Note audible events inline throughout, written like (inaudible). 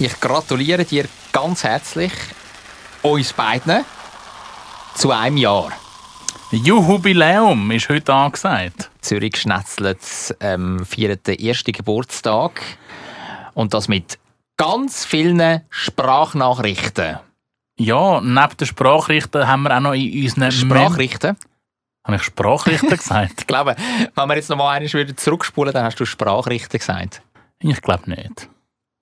Ich gratuliere dir ganz herzlich, uns beiden, zu einem Jahr. Jubiläum ist heute angesagt. Zürich schnetzelt ähm, feiert den ersten Geburtstag. Und das mit ganz vielen Sprachnachrichten. Ja, neben den Sprachrichten haben wir auch noch in unseren Sprachrichten? Habe ich Sprachrichten (laughs) gesagt? ich glaube, wenn wir jetzt noch mal einmal wieder zurückspulen, dann hast du Sprachrichten gesagt. Ich glaube nicht.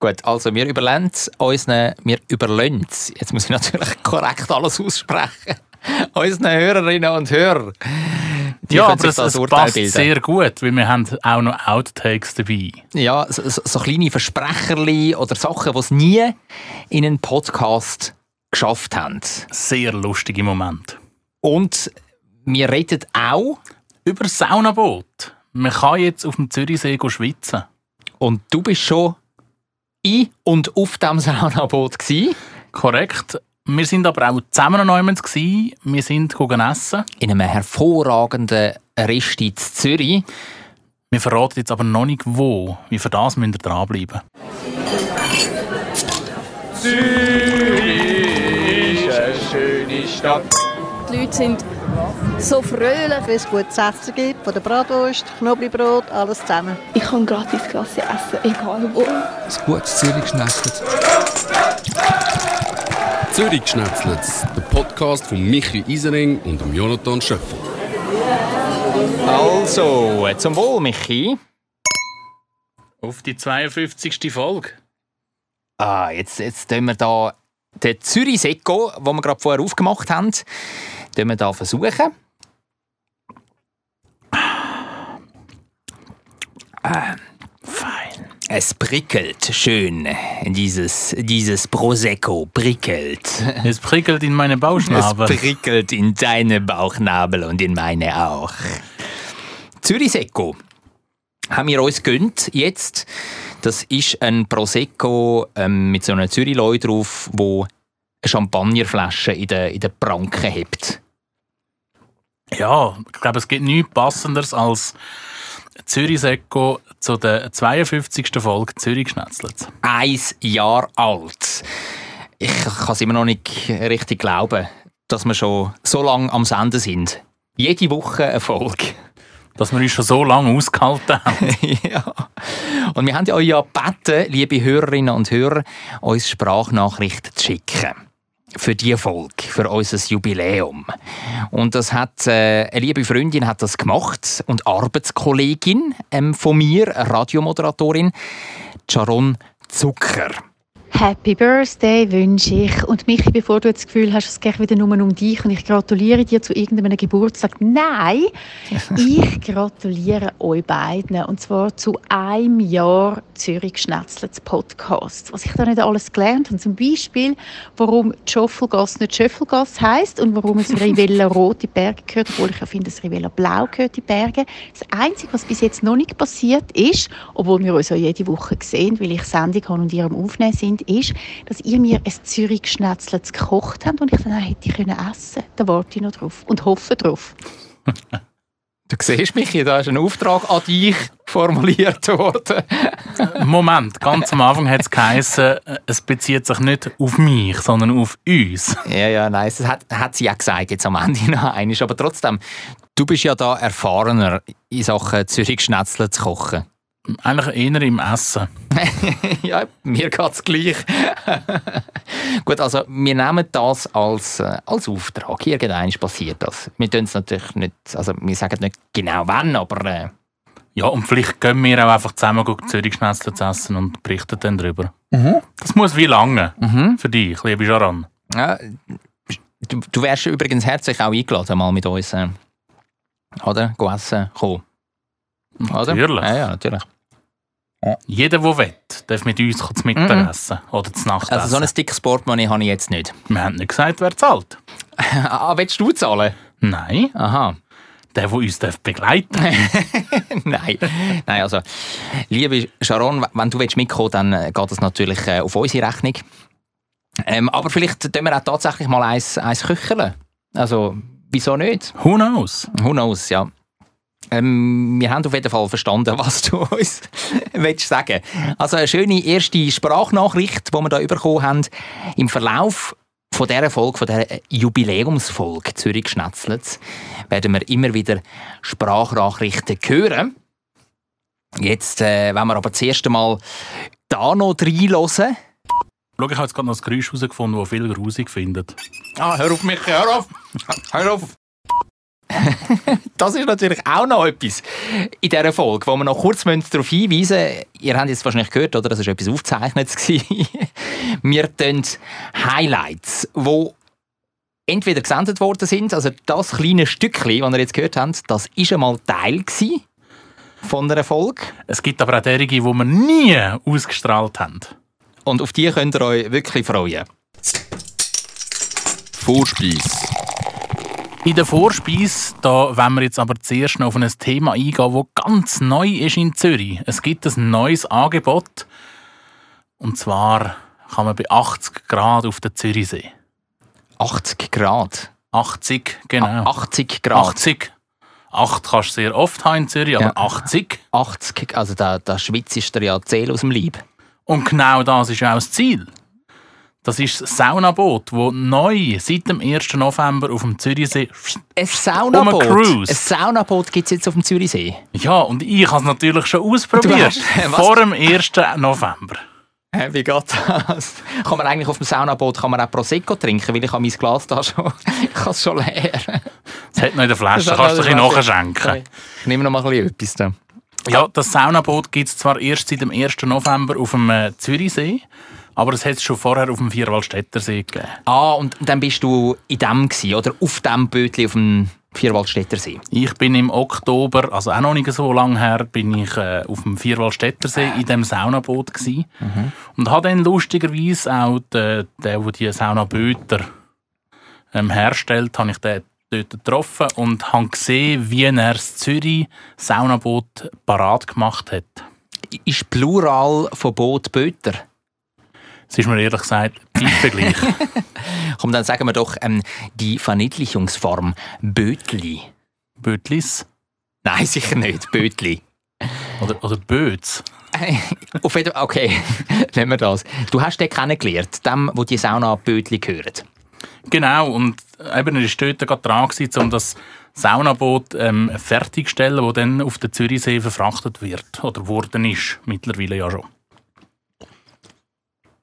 Gut, also wir überlassen unseren, wir überlassen, jetzt muss ich natürlich (laughs) korrekt alles aussprechen, (laughs) unseren Hörerinnen und Hörern. Die ja, aber es, es passt bilden. sehr gut, weil wir haben auch noch Outtakes dabei. Ja, so, so kleine Versprecherli oder Sachen, die es nie in einen Podcast geschafft haben. Sehr lustige Moment. Und wir reden auch über Saunaboot. Man kann jetzt auf dem Zürichsee schwitzen. Und du bist schon in und auf dem Saunaboot gsi. Korrekt. Wir sind aber auch zusammen noch gsi. Wir sind essen. In einem hervorragenden Rest in Zürich. Wir verraten jetzt aber noch nicht wo. Wie für das müsst ihr dranbleiben. Zürich ist eine schöne Stadt. Die Leute sind so fröhlich, wenn es gutes Essen gibt, von der Bratwurst, Knoblauchbrot, alles zusammen. Ich kann gratis Klasse essen, egal wo. Ein gutes Zürich schnetzelt. Zürich schnetzelt, der Podcast von Michi Isering und Jonathan Schöffel. Also, zum Wohl, Michi. Auf die 52. Folge. Ah, jetzt, jetzt tun wir da den Zürich Seko, den wir gerade vorher aufgemacht haben, wir da versuchen. Ah, fein. Es prickelt schön. Dieses, dieses Prosecco prickelt. Es prickelt in meine Bauchnabel. Es prickelt in deine Bauchnabel und in meine auch. Zürich Secco haben wir uns gönnt jetzt. Das ist ein Prosecco ähm, mit so einer Zürich-Leu drauf, wo Champagnerflasche in der, in der Pranke hebt. Ja, ich glaube, es gibt nichts Passenderes als Zürich Seko zu der 52. Folge Zürich Schnetzlitz. Ein Jahr alt. Ich kann es immer noch nicht richtig glauben, dass wir schon so lange am Senden sind. Jede Woche eine Folge. Dass wir uns schon so lange ausgehalten haben. (laughs) ja. Und wir haben ja euch ja gebeten, liebe Hörerinnen und Hörer, uns Sprachnachrichten zu schicken für die Folge, für unser Jubiläum. Und das hat äh, eine liebe Freundin hat das gemacht und Arbeitskollegin ähm, von mir, Radiomoderatorin, Sharon Zucker. Happy Birthday wünsche ich. Und Michi, bevor du das Gefühl hast, es geht wieder nur um dich und ich gratuliere dir zu irgendeinem Geburtstag. Nein, (laughs) ich gratuliere euch beiden. Und zwar zu einem Jahr Zürich Schnetzlets Podcast. Was ich da nicht alles gelernt habe. Zum Beispiel, warum Schoffelgasse nicht Schöffelgasse heisst und warum es (laughs) Rivella Rote Berge gehört, obwohl ich ja finde, dass Rivella Blau gehört die Berge. Das Einzige, was bis jetzt noch nicht passiert ist, obwohl wir uns ja jede Woche sehen, weil ich Sendung habe und ihr am Aufnehmen sind, ist, dass ihr mir ein Zürich-Schnetzler gekocht habt und ich dann hätte können essen Da warte ich noch drauf und hoffe drauf. (laughs) Du siehst mich, da ist ein Auftrag an dich formuliert worden. (laughs) Moment, ganz am Anfang hat es geheißen, es bezieht sich nicht auf mich, sondern auf uns. Ja, ja, nein, das hat, hat sie ja gesagt, jetzt am Ende noch einmal. Aber trotzdem, du bist ja da erfahrener in Sachen Zürich-Schnetzler zu kochen. Eigentlich eher im Essen. (laughs) ja, mir geht es gleich. (laughs) Gut, also wir nehmen das als, äh, als Auftrag. Irgendwann passiert das. Wir tun es natürlich nicht, also wir sagen nicht genau wann, aber... Äh, ja, und vielleicht gehen wir auch einfach zusammen Zürich Schnetzler zu essen und berichten dann darüber. Mhm. Das muss wie lange mhm. für dich, liebe Jaran. Ja, du, du wärst übrigens herzlich auch eingeladen, mal mit uns, äh, oder? Go essen, kommen. Natürlich. Ja, ja, natürlich. Ja. Jeder, der will, darf mit uns zu Mittag essen mm -mm. oder zu Nacht Also so ein dickes Portemonnaie habe ich jetzt nicht. Wir haben nicht gesagt, wer zahlt. (laughs) ah, willst du zahlen? Nein. Aha. Der, der uns begleiten (laughs) Nein. Nein, also, liebe Sharon, wenn du mitkommen willst, dann äh, geht das natürlich äh, auf unsere Rechnung. Ähm, aber vielleicht tun wir auch tatsächlich mal eins, eins köcheln. Also, wieso nicht? Who knows? Who knows, ja. Ähm, wir haben auf jeden Fall verstanden, was du (laughs) uns willst sagen Also eine schöne erste Sprachnachricht, die wir da bekommen haben. Im Verlauf von dieser Folge, von dieser Jubiläumsfolge Zürich Schnetzlitz, werden wir immer wieder Sprachnachrichten hören. Jetzt äh, wollen wir aber das erste Mal da noch reinhören. Schau, ich habe jetzt gerade noch ein Geräusch herausgefunden, das viele grusig findet. Ah, hör auf mich, hör auf! Hör auf! (laughs) das ist natürlich auch noch etwas in dieser Folge, wo wir noch kurz darauf hinweisen müssen. Ihr habt jetzt wahrscheinlich gehört, oder? Das war etwas Aufgezeichnetes. (laughs) wir tun Highlights, die entweder gesendet worden sind, also das kleine Stückchen, das ihr jetzt gehört habt, das war einmal Teil von einer Folge. Es gibt aber auch derige, die wir nie ausgestrahlt haben. Und auf die könnt ihr euch wirklich freuen. Vorspeis. In der Vorspeise, da wollen wir jetzt aber zuerst noch auf ein Thema eingehen, das ganz neu ist in Zürich. Es gibt ein neues Angebot. Und zwar kann man bei 80 Grad auf der Zürichsee. 80 Grad? 80, genau. 80 Grad? 80. 8 kannst du sehr oft haben in Zürich, aber ja. 80. 80, also da, da schwitzt dir ja die Seele aus dem Leib. Und genau das ist ja auch das Ziel. Das ist das Saunaboot, das neu seit dem 1. November auf dem Zürichsee. Ein Saunaboot? Um ein Saunaboot gibt es jetzt auf dem Zürichsee? Ja, und ich habe es natürlich schon ausprobiert. (laughs) vor dem 1. November. Wie geht das? Kann man eigentlich auf dem Saunaboot kann man auch Prosecco trinken? Weil ich habe mein Glas da schon, (laughs) ich habe es schon leer. Es hat noch in der Flasche, kannst du dich nachschenken. Ich nehme noch mal ein bisschen etwas da. Ja, das Saunaboot gibt es zwar erst seit dem 1. November auf dem äh, Zürichsee. Aber es hat es schon vorher auf dem Vierwaldstätter See gegeben. Ah, und dann bist du in dem gewesen, oder auf dem Bötli auf dem Vierwaldstätter See? Ich bin im Oktober, also auch noch nicht so lange her, bin ich äh, auf dem Vierwaldstätter See in dem Saunaboot gewesen. Mhm. und habe dann lustigerweise auch den, der, der die Saunaböter ähm, herstellt, habe ich den dort getroffen und habe gesehen, wie er das Zürich Saunaboot parat gemacht hat. Ist Plural von Boot Böter? Es ist mir ehrlich gesagt gleich. (laughs) Komm, dann sagen wir doch ähm, die Verniedlichungsform Bötli. Bötlis? Nein, sicher nicht. Bötli. Oder, oder Böts. (laughs) Auf jeden Fall, okay, (laughs) nehmen wir das. Du hast den kennengelernt, dem, wo die Sauna-Bötli gehören. Genau, und eben, er war dort gerade dran, um das Saunaboot ähm, fertigzustellen, das dann auf den Zürichsee verfrachtet wird. Oder worden ist, mittlerweile ja schon.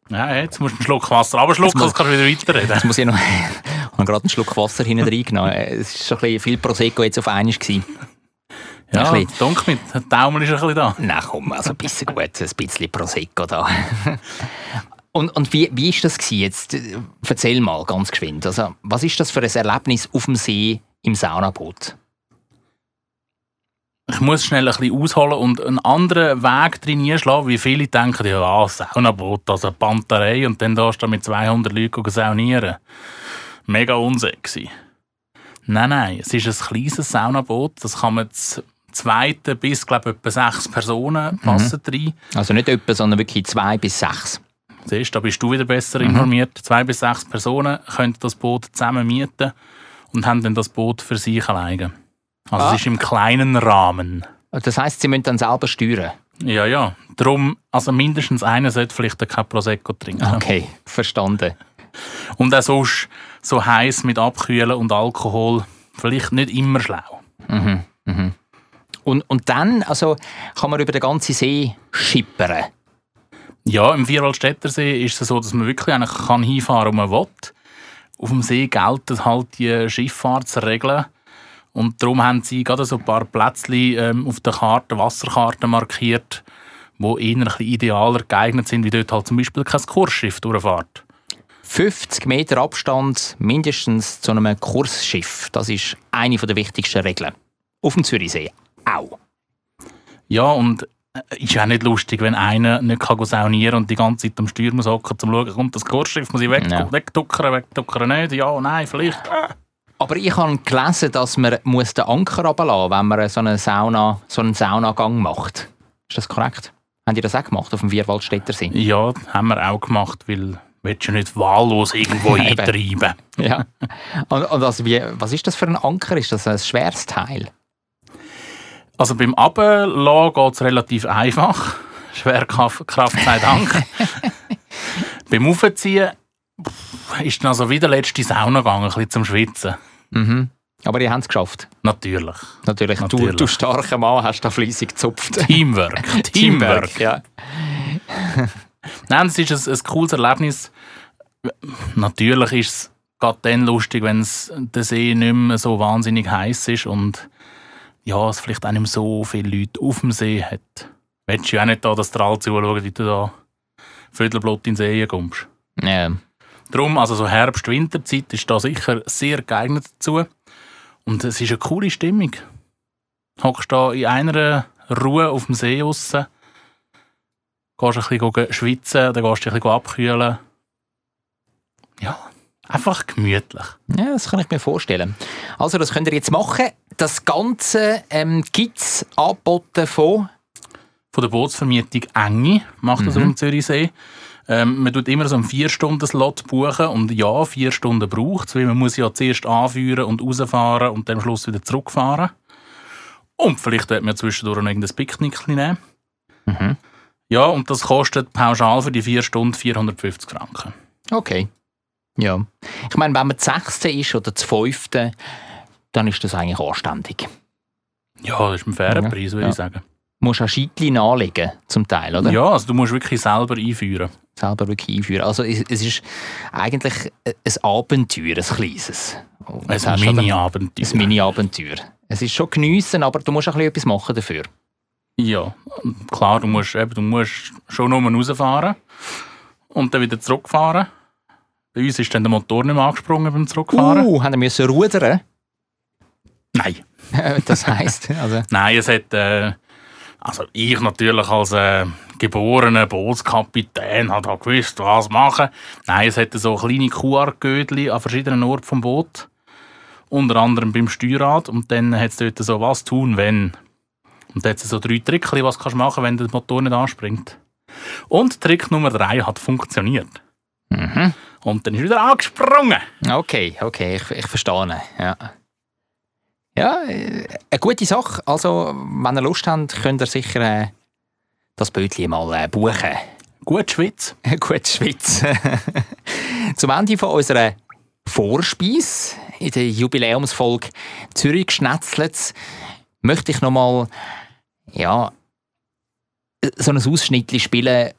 Ja, jetzt musst du einen Schluck Wasser abschlucken, sonst kannst du wieder weiterreden. Jetzt muss ich noch, (laughs) ich gerade einen Schluck Wasser hinten reingenommen. Es war schon ein bisschen viel Prosecco jetzt auf einmal. Ja, ein dunkel mit, der Daumen ist ein bisschen da. Nein, komm, also ein bisschen gut, ein bisschen Prosecco da. (laughs) Und, und wie, wie ist das gewesen? jetzt? Erzähl mal ganz geschwind. Also, was ist das für ein Erlebnis auf dem See im Saunaboot? Ich muss schnell ein bisschen ausholen und einen anderen Weg drin einschlagen, wie viele denken, ja, ah, Saunaboot, also eine Panterei und dann darfst du mit 200 Leuten saunieren. Mega unsexy. Nein, nein, es ist ein kleines Saunaboot, das kann man zu zweiten bis, glaube ich, etwa sechs Personen mhm. passen mhm. rein. Also nicht etwa, sondern wirklich zwei bis sechs. Siehst, da bist du wieder besser mhm. informiert. Zwei bis sechs Personen können das Boot zusammen mieten und haben dann das Boot für sich alleine. Also ah. es ist im kleinen Rahmen. Das heißt, Sie müssen dann selber steuern? Ja, ja. Darum, also mindestens einer sollte vielleicht kein Prosecco trinken. Okay, verstanden. Und auch sonst so heiß mit Abkühlen und Alkohol vielleicht nicht immer schlau. Mhm, mhm. Und, und dann also kann man über den ganzen See schippern? Ja, im Vierwaldstättersee ist es so, dass man wirklich eigentlich kann hinfahren kann, wo man will. Auf dem See gelten halt die Schifffahrtsregeln und darum haben sie gerade so ein paar Plätzchen ähm, auf der Karte, Wasserkarte markiert, wo eher ein bisschen idealer geeignet sind, wie dort halt zum Beispiel kein Kursschiff durchfährt. 50 Meter Abstand mindestens zu einem Kursschiff. Das ist eine der wichtigsten Regeln. Auf dem Zürichsee auch. Ja, und äh, ist auch nicht lustig, wenn einer nicht kann saunieren und die ganze Zeit am Steuer muss hocken, um zu schauen, kommt das Kursschiff, muss ich weg, ja. wegduckern, wegduckern nicht, ja, nein, vielleicht. Äh. Aber ich habe gelesen, dass man muss den Anker runterlassen muss, wenn man so einen, Sauna, so einen Saunagang macht. Ist das korrekt? Haben die das auch gemacht auf dem Vierwaldstätter See? Ja, haben wir auch gemacht, weil willst du nicht wahllos irgendwo (laughs) eintreiben. ja. Und, und also wie, was ist das für ein Anker? Ist das ein schweres Teil? Also beim Ablassen geht es relativ einfach. (laughs) Schwerkraft sei Dank. (laughs) beim Aufziehen ist dann also wieder letzte Sauna gegangen, ein bisschen zum Schwitzen. Mhm. Aber ihr habt es geschafft. Natürlich. Natürlich. Du, Natürlich. du starker Mann hast da fleissig gezupft. (laughs) Teamwork. Teamwork. ja. (laughs) Nein, es ist ein, ein cooles Erlebnis. Natürlich ist es gerade dann lustig, wenn es der See nicht mehr so wahnsinnig heiß ist und ja, es vielleicht auch nicht mehr so viele Leute auf dem See hat. Willst du ja auch nicht da das Strahl zuschauen, wie du da Vödelblut in den See kommst. ja. Darum, also so Herbst-, Winterzeit ist da sicher sehr geeignet dazu. Und es ist eine coole Stimmung. Hockst da in einer Ruhe auf dem See raus, gehst ein bisschen schwitzen, dann gehst du ein bisschen abkühlen. Ja, einfach gemütlich. Ja, das kann ich mir vorstellen. Also, das könnt ihr jetzt machen. Das Ganze ähm, gibt es angeboten von. Von der Bootsvermietung Enge macht das Mhm. dem Zürichsee. Ähm, man tut immer so einen 4-Stunden-Slot buchen und ja, 4 Stunden braucht es, weil man muss ja zuerst anführen und rausfahren und dann am Schluss wieder zurückfahren. Und vielleicht wird man zwischendurch noch irgendein Picknick nehmen. Mhm. Ja, und das kostet pauschal für die 4 Stunden 450 Franken. Okay. Ja. Ich meine, wenn man das sechste ist oder das fünfte, dann ist das eigentlich anständig. Ja, das ist ein fairer Ja, Preis, würde ja. ich sagen. Du musst auch Scheitchen anlegen, zum Teil, oder? Ja, also du musst wirklich selber einführen. Selber wirklich einführen. Also, es, es ist eigentlich ein Abenteuer, ein kleines. Das Ein Mini-Abenteuer. Ein Mini-Abenteuer. Es ist schon geniessen, aber du musst auch ein bisschen etwas machen dafür. Ja, klar, du musst, eben, du musst schon nur rausfahren und dann wieder zurückfahren. Bei uns ist dann der Motor nicht mehr angesprungen beim Zurückfahren. Uh, haben wir müssen rudern? Nein. (laughs) das heisst, also... Nein, es hat, äh, also ich natürlich als äh, geborener Bootskapitän hat auch gewusst, was machen. Nein, es hat so kleine QR-Gödli an verschiedenen Orten vom Boot. Unter anderem beim Steuerrad. Und dann hat es dort so, was tun, wenn. Und dann hat es so drei Tricks, was kannst du machen, wenn der Motor nicht anspringt. Und Trick Nummer drei hat funktioniert. Mhm. Und dann ist er wieder angesprungen. Okay, okay, ich, ich verstehe. Ja, ja äh, eine gute Sache. Also, wenn ihr Lust habt, könnt ihr sicher äh, das Bötchen mal äh, buchen. Gut Schwitz. (laughs) Gut Schweiz. (laughs) Zum Ende von unserer Vorspeise in der Jubiläumsfolge Zürich schnetzelt möchte ich noch mal ja, so ein Ausschnitt spielen,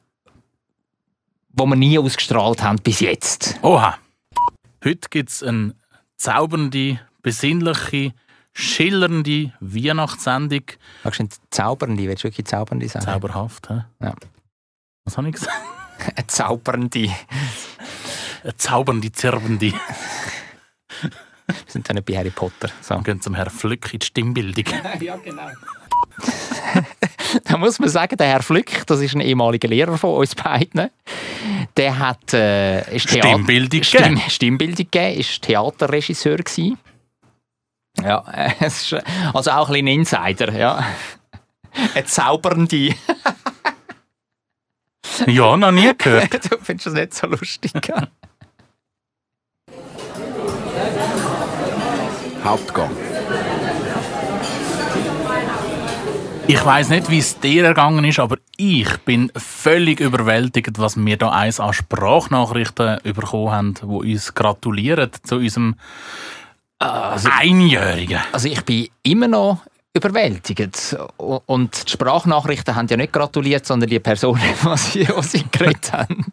wo wir nie ausgestrahlt haben bis jetzt. Oha. Heute gibt es eine zaubernde, besinnliche, schillernde Weihnachtssendung. Magst du nicht zaubernde? Willst du wirklich zaubernde sagen? Zauberhaft, hä? Ja. Was habe ich gesagt? Eine (laughs) zaubernde. Eine zaubernde, zirbende. Wir sind ja nicht bei Harry Potter. So. Wir gehen zum Herrn Flück in die Stimmbildung. (laughs) (laughs) Da muss man sagen, der Herr Flück, das ist ein ehemaliger Lehrer von uns beiden, der hat äh, ist Theater- Stimmbildung Stimm, gegeben. Stimmbildung gegeben, ist Theaterregisseur gewesen. Ja, (laughs) es ist, also auch ein bisschen ein Insider, ja. (laughs) Eine zaubernde. Ja, noch nie gehört. (laughs) du findest das nicht so lustig. Hauptgang. Ich weiß nicht, wie es dir ergangen ist, aber ich bin völlig überwältigt, was wir da eins an Sprachnachrichten bekommen haben, die uns gratulieren zu unserem Einjährigen. Also ich bin immer noch überwältigt. Und die Sprachnachrichten haben ja nicht gratuliert, sondern die Personen, (laughs) die sie, die sie geredet haben.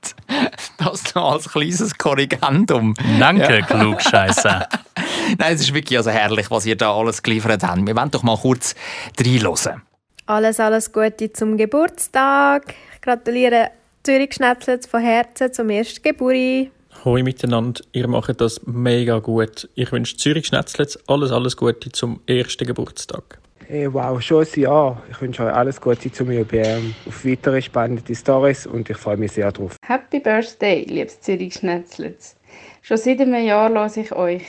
Das noch als kleines Korrigendum. Danke, Klugscheisser. (laughs) Nein, es ist wirklich also herrlich, was ihr da alles geliefert habt. Wir wollen doch mal kurz reinhören. Alles, alles Gute zum Geburtstag. Ich gratuliere Zürich Schnetzlitz von Herzen zum ersten Geburi. Hoi miteinander, ihr macht das mega gut. Ich wünsche Zürich Schnetzlitz alles, alles Gute zum ersten Geburtstag. Hey, wow, schon ein Jahr. Ich wünsche euch alles Gute zum Jubiläum, auf weitere spannende Stories und ich freue mich sehr drauf. Happy Birthday, liebes Zürich Schnetzlitz. Schon seit einem Jahr höre ich euch.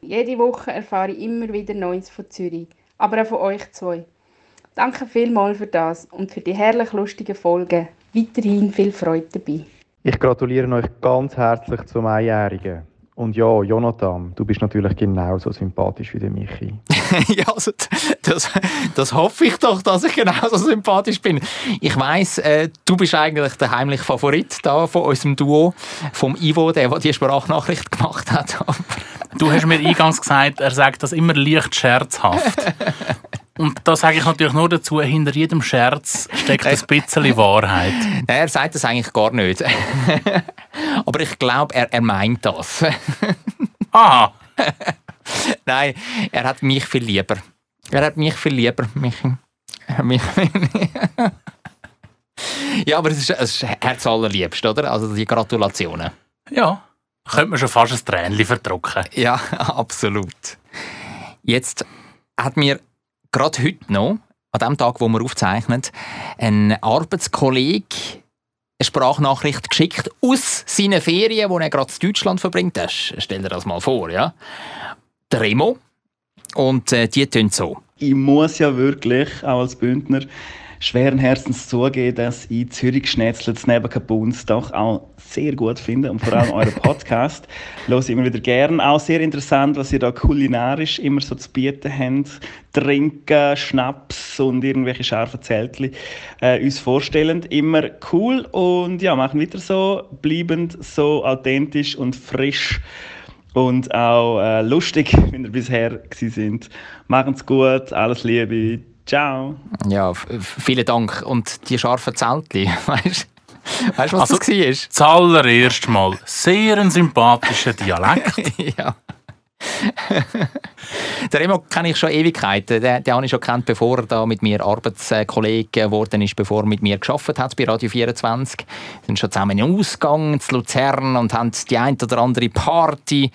Jede Woche erfahre ich immer wieder Neues von Zürich, aber auch von euch zwei. Danke vielmals für das und für die herrlich lustigen Folgen. Weiterhin viel Freude dabei. Ich gratuliere euch ganz herzlich zum Einjährigen Und ja, Jonathan, du bist natürlich genauso sympathisch wie der Michi. (laughs) ja, also, das, das hoffe ich doch, dass ich genauso sympathisch bin. Ich weiss, äh, du bist eigentlich der heimliche Favorit da von unserem Duo, vom Ivo, der, der die Sprachnachricht gemacht hat. du hast mir eingangs gesagt, er sagt das immer leicht scherzhaft. (laughs) Und da sage ich natürlich nur dazu, hinter jedem Scherz steckt ein bisschen Wahrheit. (laughs) Nein, er sagt das eigentlich gar nicht. (laughs) Aber ich glaube, er, er meint das. (laughs) Aha. Nein, er hat mich viel lieber. Er hat mich viel lieber, Michi. Mich ja, aber es ist, es ist herzallerliebst, oder? Also die Gratulationen. Ja, könnte man schon fast ein Tränchen verdrucken. Ja, absolut. Jetzt hat mir gerade heute noch, an dem Tag, wo wir aufzeichnen, ein Arbeitskollege eine Sprachnachricht geschickt aus seinen Ferien, die er gerade in Deutschland verbringt. Das, stell dir das mal vor, ja. Der Remo. Und äh, die tun so. Ich muss ja wirklich, auch als Bündner, schweren Herzens zugeben, dass ich Zürich Schnetzlitz neben Kabuns doch auch sehr gut finde und vor allem euren Podcast (laughs) höre ich immer wieder gern. Auch sehr interessant, was ihr da kulinarisch immer so zu bieten habt. Trinken, Schnaps und irgendwelche scharfen Zeltchen äh, uns vorstellen. Immer cool und ja, machen weiter so, bleibend so authentisch und frisch und auch äh, lustig, (laughs) wie ihr bisher sind. Machen's gut, alles Liebe, Ciao. Ja, vielen Dank. Und die scharfen Zeltchen, (laughs) weißt du, was also, das war? Zuallererst mal sehr ein sympathischer Dialekt. (laughs) ja. der Remo kenne ich schon Ewigkeiten. Den, den habe ich schon kennt, bevor er da mit mir Arbeitskollege geworden ist, bevor er mit mir geschafft hat bei Radio 24. Wir sind schon zusammen in Ausgang zu Luzern und haben die ein oder andere Party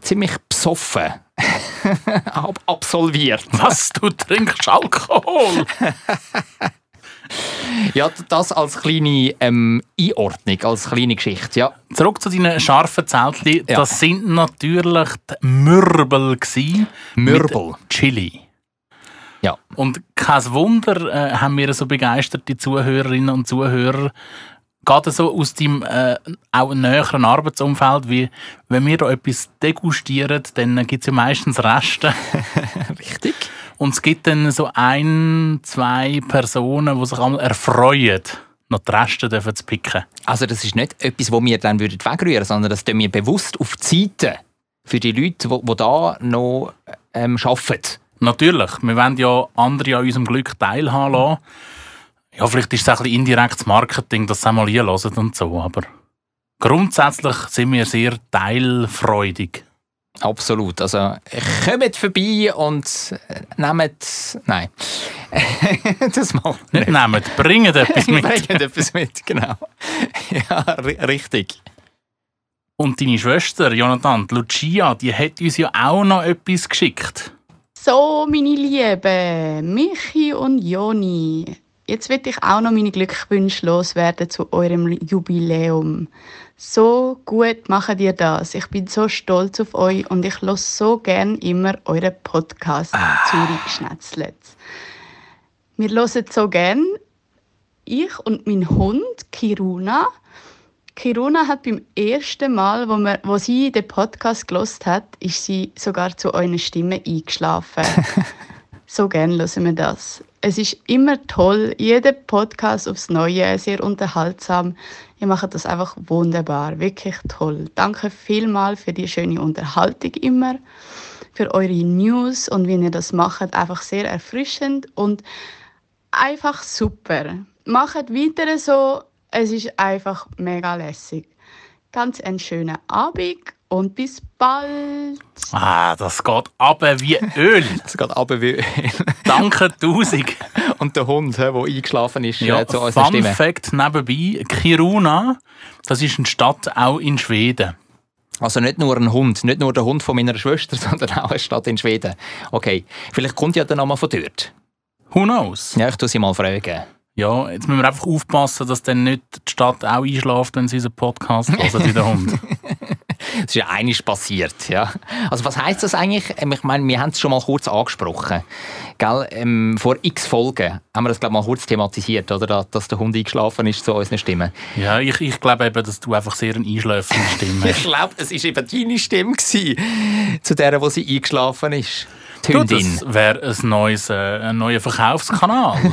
ziemlich besoffen (laughs) absolviert. Was, du trinkst Alkohol? (laughs) ja, das als kleine ähm, Einordnung, als kleine Geschichte, ja. Zurück zu deinen scharfen Zeltchen. Ja. Das sind natürlich die Mürbel gewesen. Mürbel. Chili. Ja. Und kein Wunder äh, haben wir so begeisterte Zuhörerinnen und Zuhörer, gerade so aus deinem äh, auch näheren Arbeitsumfeld, wie wenn wir da etwas degustieren, dann gibt es ja meistens Reste. (laughs) Richtig. Und es gibt dann so ein, zwei Personen, die sich einmal erfreuen, noch die Reste zu picken. Also das ist nicht etwas, das wir dann wegrühren würden, sondern das tun wir bewusst auf die Seite für die Leute, die, die da noch ähm, arbeiten. Natürlich. Wir wollen ja andere an unserem Glück teilhaben lassen. Ja, vielleicht ist es ein bisschen indirektes Marketing, dass sie mal hören und so, aber grundsätzlich sind wir sehr teilfreudig. Absolut. Also kommt vorbei und nehmt. Nein. (laughs) das mal nicht. Nicht nehmt, bringt etwas mit. (laughs) bringt etwas mit, genau. (laughs) ja, richtig. Und deine Schwester, Jonathan, Lucia, die hat uns ja auch noch etwas geschickt. So, meine Lieben, Michi und Joni. Jetzt will ich auch noch meine Glückwünsche loswerden zu eurem Jubiläum. So gut macht ihr das. Ich bin so stolz auf euch und ich höre so gern immer euren Podcast ah. Zürich. Wir hören so gern ich und mein Hund Kiruna. Kiruna hat beim ersten Mal, wo, wir, wo sie den Podcast gelost hat, ist sie sogar zu eurer Stimme eingeschlafen. (laughs) so gern hören wir das. Es ist immer toll, jeder Podcast aufs Neue, sehr unterhaltsam. Ihr macht das einfach wunderbar, wirklich toll. Danke vielmals für die schöne Unterhaltung immer, für eure News und wie ihr das macht, einfach sehr erfrischend und einfach super. Macht weiter so, es ist einfach mega lässig. Ganz einen schönen Abend und bis bald. Ah, das geht aber wie Öl. (laughs) das geht aber wie Öl. Danke tausend. (laughs) Und der Hund, der eingeschlafen ist, ja, äh, zu unserer Fun Stimme. Fact nebenbei, Kiruna, das ist eine Stadt auch in Schweden. Also nicht nur ein Hund, nicht nur der Hund von meiner Schwester, (laughs) sondern auch eine Stadt in Schweden. Okay, vielleicht kommt ja der Name von dort. Who knows? Ja, ich tue sie mal fragen. Ja, jetzt müssen wir einfach aufpassen, dass dann nicht die Stadt auch einschläft, wenn sie unseren Podcast hören wie der Hund. Das ist ja einiges passiert. Ja. Also was heißt das eigentlich? Ähm, Ich meine, wir haben es schon mal kurz angesprochen. Gell? Ähm, vor x Folgen haben wir das glaube ich, mal kurz thematisiert, oder? Da- dass der Hund eingeschlafen ist zu unseren Stimmen. Ja, ich, ich glaube eben, dass du einfach sehr eine einschläfende Stimme (laughs) Ich hast. glaube, es war eben deine Stimme gewesen, zu der, wo sie eingeschlafen ist. Du, das wäre ein, neues, äh, ein neuer Verkaufskanal. (laughs)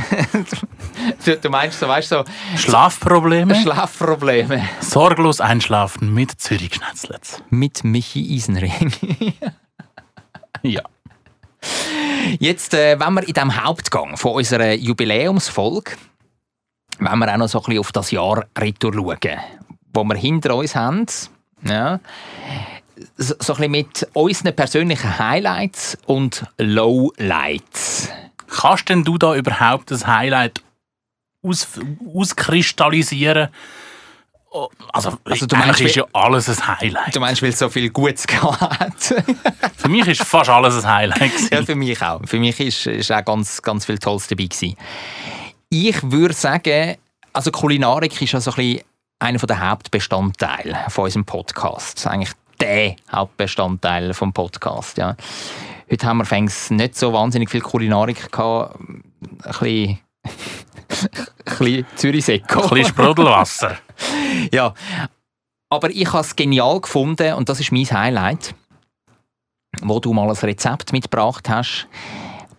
Du, du meinst so, weißt du, so Schlafprobleme? Schlafprobleme. Sorglos einschlafen mit Mit Michi Eisenring. (laughs) ja. Jetzt, äh, wenn wir in diesem Hauptgang von unserer Jubiläumsfolge, wenn wir auch noch so ein bisschen auf das Jahr retour schauen, wo wir hinter uns haben, ja, so, so ein bisschen mit unseren persönlichen Highlights und Lowlights. Kannst denn du da überhaupt das Highlight aus, auskristallisieren? Oh, Also, Also, du meinst, ist ja alles ein Highlight. Du meinst, weil es so viel Gutes gehabt hat? (laughs) Für mich ist fast alles ein Highlight. gewesen. Ja, für mich auch. Für mich ist, ist auch ganz, ganz viel Tolles dabei gewesen. Ich würde sagen, also Kulinarik ist ja so ein bisschen einer der Hauptbestandteile von unserem Podcast. Eigentlich der Hauptbestandteil vom Podcast. Ja. Heute haben wir fängs nicht so wahnsinnig viel Kulinarik gehabt. Ein bisschen, (laughs) ein bisschen Zürichseko. Ein bisschen Sprudelwasser. (laughs) ja. Aber ich habe es genial gefunden und das ist mein Highlight, wo du mal ein Rezept mitgebracht hast.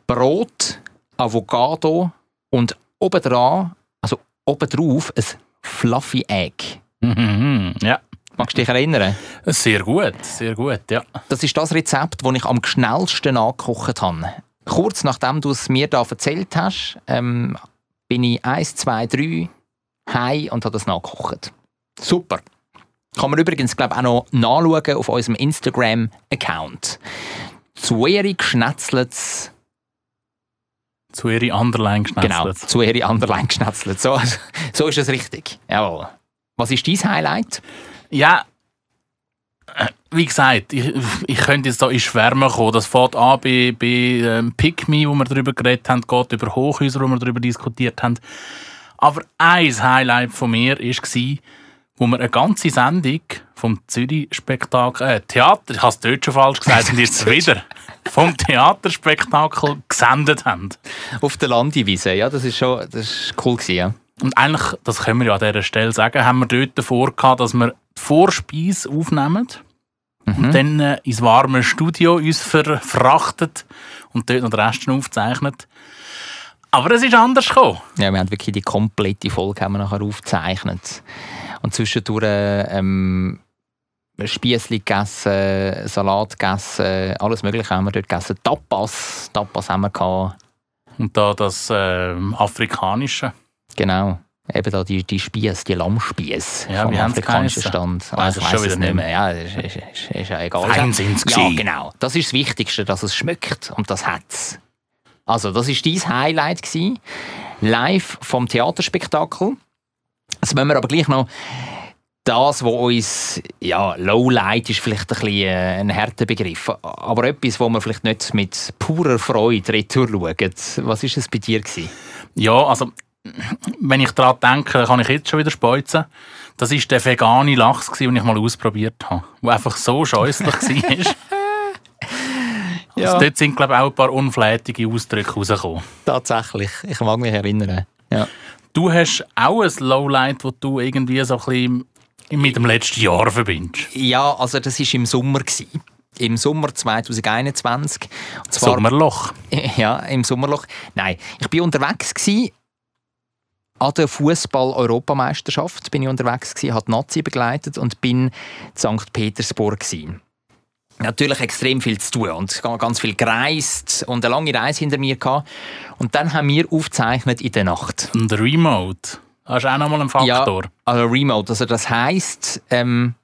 Brot, Avocado und obendran, also obendrauf, ein Fluffy Egg. Mhm, ja. Magst du dich erinnern? Sehr gut, sehr gut, ja. Das ist das Rezept, das ich am schnellsten nachgekocht habe. Kurz nachdem du es mir da erzählt hast, ähm, bin ich eins, zwei, drei heim und habe das nachgekocht. Super. Kann man übrigens, glaube auch noch nachschauen auf unserem Instagram-Account. Zueri geschnetzelt. Zueri Underline Genau, geschnetzelt. Zueri Underline geschnetzelt. So, so ist es richtig. Jawohl. Was ist dein Highlight? Ja, äh, wie gesagt, ich, ich könnte jetzt da in Schwärme kommen. Das fängt an bei, bei ähm, Pick Me, wo wir darüber geredet haben, geht über Hochhäuser, wo wir darüber diskutiert haben. Aber ein Highlight von mir war, wo wir eine ganze Sendung vom Zürich-Spektakel, äh, Theater, ich habe es dort schon falsch gesagt, und jetzt (laughs) wieder, vom Theaterspektakel gesendet haben. Auf der Landiwiese, ja, das ist schon das ist cool gewesen, ja. Und eigentlich, das können wir ja an dieser Stelle sagen, haben wir dort davor gehabt, dass wir die Vorspeise aufnehmen Mhm. und dann äh, ins warme Studio uns ver verfrachtet und dort noch den Rest aufzeichnet. Aber es ist anders gekommen. Ja, wir haben wirklich die komplette Folge haben wir nachher aufgezeichnet. Und zwischendurch ähm, Spiessli gegessen, Salat gegessen, alles Mögliche haben wir dort gegessen. Tapas, Tapas haben wir gehabt. Und da das ähm, Afrikanische. Genau. Eben da die, die Spiess, die Lammspiess Ja, vom afrikanischen? Stand. Es ich wieder es nicht mehr. Ja, ist, ist, ist, ist ja egal. Fein sind's Ja, genau. Das ist das Wichtigste, dass es schmeckt. Und das hat's. Also, das war dein Highlight. Gewesen. Live vom Theaterspektakel. Jetzt müssen wir aber gleich noch das, was uns, ja, Lowlight ist vielleicht ein, bisschen äh, ein harter Begriff, aber etwas, wo wir vielleicht nicht mit purer Freude retour schauen. Was war es bei dir? Gewesen? Ja, also, wenn ich daran denke, kann ich jetzt schon wieder speuzen. Das war der vegane Lachs, den ich mal ausprobiert habe. Der einfach so scheußlich (laughs) war. Ja. Also dort sind, glaube ich, auch ein paar unflätige Ausdrücke rausgekommen. Tatsächlich, ich mag mich erinnern. Ja. Du hast auch ein Lowlight, das du irgendwie so ein bisschen mit dem letzten Jahr verbindest. Ja, also das war im Sommer. Gewesen. Im Sommer 2021. Und zwar, Sommerloch. (laughs) Ja, im Sommerloch. Nein, ich war unterwegs gewesen, an der Fußball-Europameisterschaft bin ich unterwegs gewesen, habe die Nazi begleitet und bin in St. Petersburg gewesen. Natürlich extrem viel zu tun und ganz viel gereist und eine lange Reise hinter mir gehabt. Und dann haben wir aufgezeichnet in der Nacht. Und Remote. Das ist auch nochmal ein Faktor. Ja, also Remote. Also das heisst, ähm,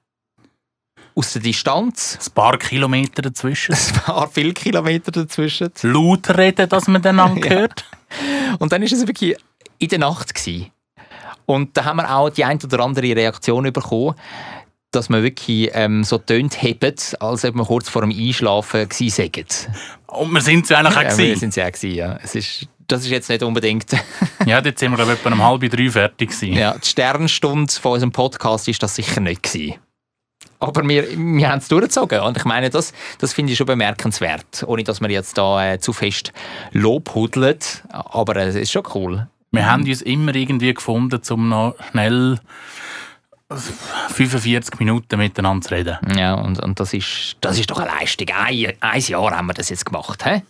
aus der Distanz. Ein paar Kilometer dazwischen. (laughs) Ein paar viele Kilometer dazwischen. Laut reden, dass man dann (laughs) angehört. Und dann war es wirklich in der Nacht. Gewesen. Und da haben wir auch die ein oder andere Reaktion bekommen, dass man wirklich ähm, so tönt hebt, als ob wir kurz vor dem Einschlafen gewesen seien. Und wir sind es eigentlich auch Ja, wir sind ja auch gewesen, ja. Es ist, das ist jetzt nicht unbedingt... (laughs) Ja, dort sind wir glaube etwa um halb drei fertig gewesen. ja, die Sternstunde von unserem Podcast ist das sicher nicht gewesen. Aber wir, wir haben es durchgezogen. Und ich meine, das, das finde ich schon bemerkenswert. Ohne, dass wir jetzt da äh, zu fest Lob hudeln. Aber äh, es ist schon cool. Wir haben uns immer irgendwie gefunden, um noch schnell 45 Minuten miteinander zu reden. Ja, und, und das, ist, das ist doch eine Leistung. Ein, ein Jahr haben wir das jetzt gemacht. He?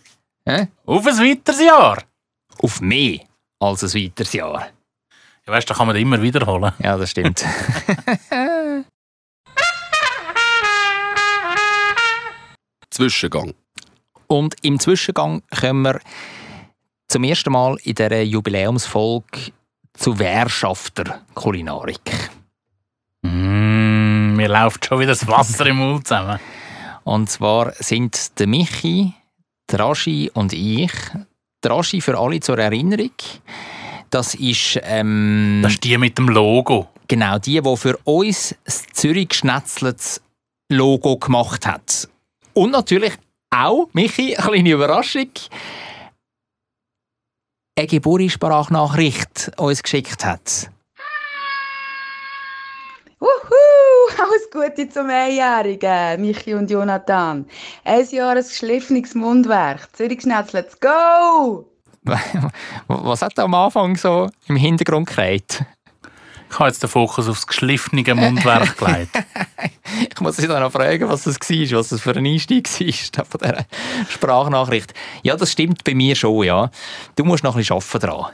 He? Auf ein weiteres Jahr? Auf mehr als ein weiteres Jahr. Ja, weißt du, da kann man das immer wiederholen. Ja, das stimmt. (laughs) Zwischengang. Und im Zwischengang kommen wir zum ersten Mal in dieser Jubiläumsfolge zu Wehrschafter Kulinarik. Mm, mir läuft schon wieder das Wasser im Mund zusammen. Und zwar sind der Michi, der Raschi und ich. Der Raschi für alle zur Erinnerung. Das ist, ähm, das ist die mit dem Logo. Genau, die, die für uns das Zürich Schnetzlets Logo gemacht hat. Und natürlich auch, Michi, (laughs) eine kleine Überraschung, eine Geburtssprachnachricht uns geschickt hat. Alles Gute zum Einjährigen, Michi und Jonathan. Ein Jahr ein geschliffenes Mundwerk. Zürich-Schnetz, let's go! (laughs) Was hat da am Anfang so im Hintergrund gereiht? Ich habe jetzt den Fokus aufs geschliffene Mundwerk gelegt. (laughs) ich muss dich noch fragen, was das war, was das für ein Einstieg war von dieser Sprachnachricht. Ja, das stimmt bei mir schon, ja. Du musst noch ein bisschen arbeiten dran.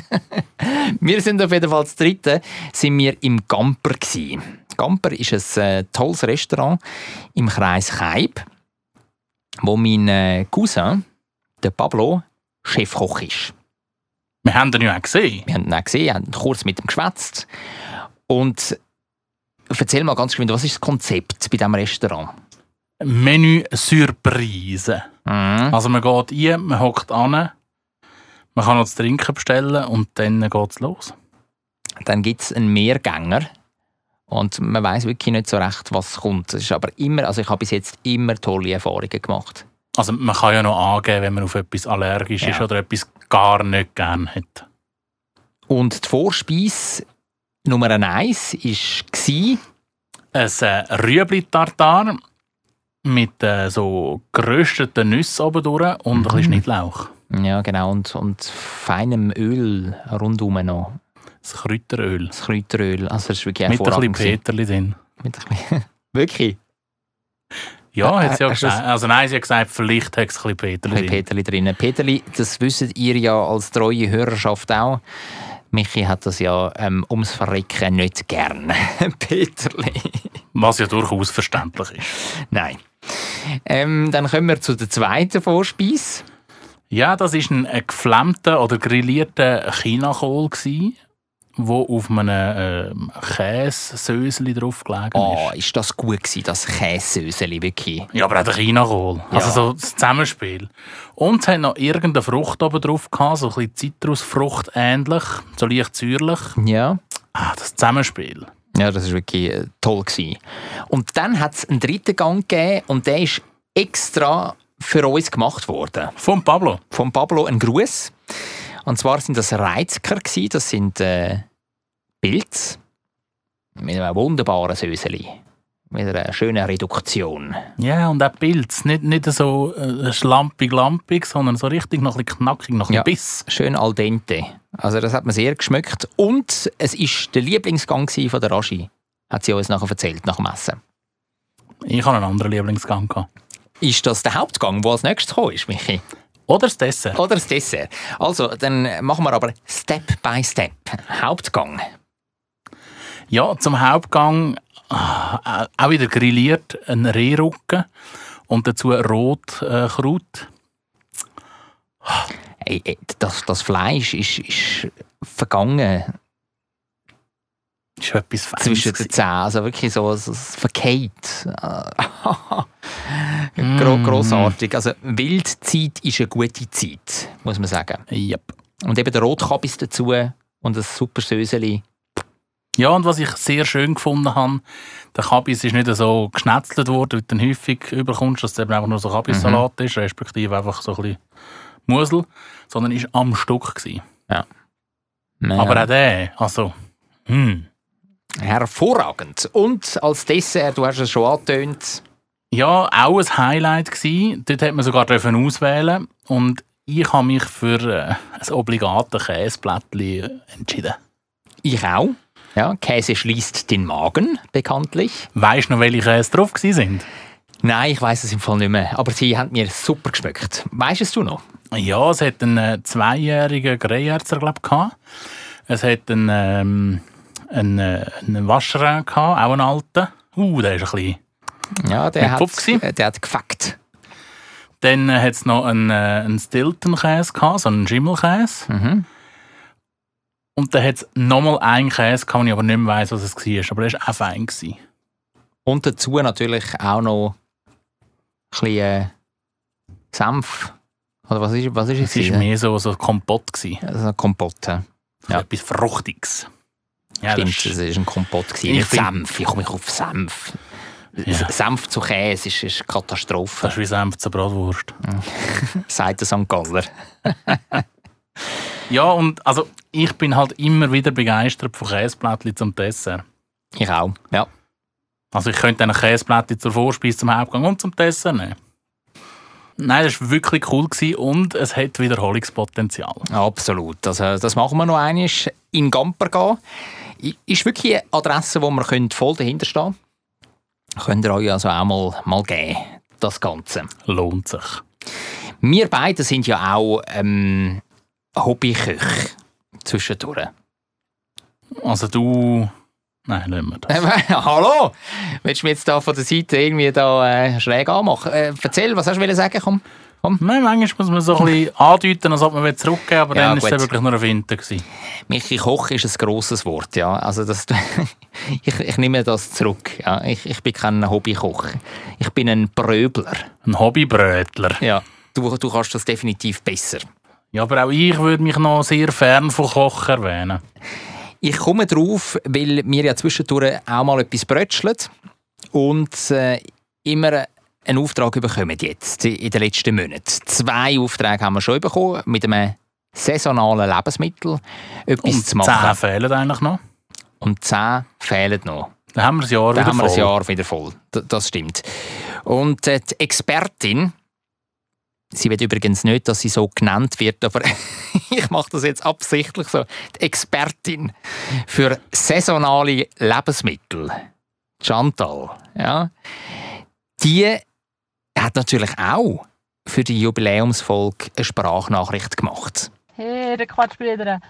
(laughs) wir sind auf jeden Fall das dritte, sind wir im Gamper gewesen. Gamper ist ein äh, tolles Restaurant im Kreis Kaib, wo mein äh, Cousin, der Pablo, Chefkoch ist. Wir haben ihn ja auch gesehen. Wir haben ihn auch gesehen, haben kurz mit ihm geschwätzt. Und erzähl mal ganz geschwind, was ist das Konzept bei diesem Restaurant? Menü Surprise. Mhm. Also man geht rein, man hockt an, man kann noch das Trinken bestellen und dann geht es los. Dann gibt es einen Mehrgänger und man weiß wirklich nicht so recht, was kommt. Es ist aber immer, also ich habe bis jetzt immer tolle Erfahrungen gemacht. Also man kann ja noch angeben, wenn man auf etwas allergisch ja. ist oder etwas gar nicht gerne hat. Und die Vorspeise Nummer eins war ein äh, Rüebli-Tartar mit äh, so gerösteten Nüssen oben und mhm. ein bisschen Schnittlauch. Ja, genau. Und, und feinem Öl rundum noch. Das Kräuteröl. Das Kräuteröl. Also das ist wirklich Mit ein bisschen Peterli drin. Mit ein bisschen (laughs) wirklich? Ja, hat sie ja gesagt. Also nein, sie hat gesagt, vielleicht hat es ein bisschen Peterli drin. Peterli drin. Peterli, das wisst ihr ja als treue Hörerschaft auch. Michi hat das ja ähm, ums Verrecken nicht gern. (laughs) Peterli. Was ja durchaus verständlich ist. Nein. Ähm, dann kommen wir zu der zweiten Vorspeise. Ja, das war ein, ein geflammter oder grillierter Chinakohl, wo auf einem äh, Käsesöseli drauf gelegen ist. Oh, ist das gut gewesen, das Käsesöseli, wirklich? Ja, aber auch der Chinakohl. Ja. Also so das Zusammenspiel. Und es hat noch irgendeine Frucht oben drauf gehabt, so ein bisschen Zitrusfrucht ähnlich, so leicht säuerlich. Ja. Ah, das Zusammenspiel. Ja, das war wirklich äh, toll. Gewesen. Und dann hat es einen dritten Gang gegeben und der ist extra für uns gemacht worden. Von Pablo? Von Pablo ein Gruß. Und zwar sind das Reizker, das sind äh, Pilze mit einem wunderbaren Söseli. Mit einer schönen Reduktion. Ja, und auch Pilz. Nicht, nicht so äh, schlampig-lampig, sondern so richtig noch ein bisschen knackig, noch ein ja, Biss. Schön al dente. Also das hat mir sehr geschmeckt. Und es war der Lieblingsgang von der Rashi. Hat sie uns nachher erzählt, nach dem Essen. Ich hatte einen anderen Lieblingsgang. Gehabt. Ist das der Hauptgang, der als nächstes gekommen ist, Michi? Oder das Dessert. Oder das Dessert. Also, dann machen wir aber Step by Step. Hauptgang. Ja, zum Hauptgang äh, auch wieder grilliert ein Rehrücken und dazu Rotkraut. Äh, das, das Fleisch ist, ist vergangen ist etwas Feines Zwischen den Zähnen, also wirklich so, so verkehrt. (laughs) Gro mm. Grossartig. Also Wildzeit ist eine gute Zeit, muss man sagen. Yep. Und eben der Rotkabis dazu und das super Söseli. Ja, und was ich sehr schön gefunden habe, der Kabis ist nicht so geschnetzelt worden, wie du häufig überkommst, dass es eben einfach nur so Kabissalat mhm. ist, respektive einfach so ein bisschen Musel, sondern ist am Stück gewesen. Ja. Naja. Aber auch der, also, hm. Er hervorragend. Und als Dessert, du hast es schon angetönt. Ja, auch ein Highlight gewesen. Dort hat man sogar dürfen auswählen und ich habe mich für äh, ein obligates Käseblättchen entschieden. Ich auch. Ja, Käse schließt den Magen, bekanntlich. Weißt du noch, welche Käse drauf sind? Nein, ich weiß es im Fall nicht mehr. Aber sie haben mir super geschmeckt. Weißt es du noch? Ja, es hat einen äh, zweijährigen Greyerzer, glaube ich. Es hat einen, ähm, einen, äh, einen Waschrer gehabt, auch einen alten. Uh, der ist ein bisschen Ja, der hat, gewesen? äh, der hat gefickt. Dann äh, hat es noch einen, äh, einen Stilton-Käse gehabt, so einen Schimmelkäse. Mhm. Und dann hat es nochmal einen Käse gehabt, wo ich aber nicht mehr weiss, was es war. Aber der war auch fein. Gewesen. Und dazu natürlich auch noch ein bisschen äh, Senf. Oder was ist, was ist es? Es war mehr so, so ein Kompott. Gewesen. Also ein Kompott. Ja. Ja. Etwas Fruchtiges. Ja, Stimmt, das war ein Kompott. Gewesen. Ich Senf. Ich komme auf Senf. Ja. Senf zu Käse ist, ist Katastrophe. Das ist wie Senf zur Bratwurst. (laughs) Sagt der St. Galler. (laughs) Ja, und also ich bin halt immer wieder begeistert von Käseblättchen zum Dessert. Ich auch, ja. Also ich könnte ein Käseblättchen zur Vorspeise, zum Hauptgang und zum Dessert nehmen. Nein, das war wirklich cool gewesen und es hat Wiederholungspotenzial. Absolut. Also, das machen wir noch einmal. In Gamper gehen. Ist wirklich eine Adresse, wo können voll dahinter stehen Könnt ihr euch also auch mal, mal geben, das Ganze. Lohnt sich. Wir beide sind ja auch ähm, Hobbyköche zwischendurch. Also du... Nein, lassen wir das. (laughs) Hallo? Willst du mich jetzt da von der Seite irgendwie da äh, schräg anmachen? Äh, erzähl, was hast du sagen? Komm. Nein, manchmal muss man so ein bisschen (laughs) andeuten, als ob man zurückgeben aber Ja, dann war es wirklich nur ein Winter. Gewesen. Michi, Koch ist ein grosses Wort, ja. Also das, (laughs) ich, ich nehme das zurück. Ja. Ich, ich bin kein Hobbykoch. Ich bin ein Bröbler. Ein Hobbybrötler. Ja, du, du kannst das definitiv besser. Ja, aber auch ich würde mich noch sehr fern von Koch erwähnen. Ich komme drauf, weil wir ja zwischendurch auch mal etwas brötscheln und äh, immer einen Auftrag bekommen jetzt in den letzten Monaten. Zwei Aufträge haben wir schon bekommen mit einem saisonalen Lebensmittel etwas Und zu machen. zehn fehlen eigentlich noch. Und zehn fehlen noch. Dann haben wir das Jahr Dann wieder haben wir voll. Jahr wieder voll. Das stimmt. Und äh, die Expertin, sie wird übrigens nicht, dass sie so genannt wird, aber (laughs) ich mache das jetzt absichtlich so. Die Expertin für saisonale Lebensmittel, Chantal, ja, die hat natürlich auch für die Jubiläumsfolge eine Sprachnachricht gemacht. Hey, der Quatschbrüder.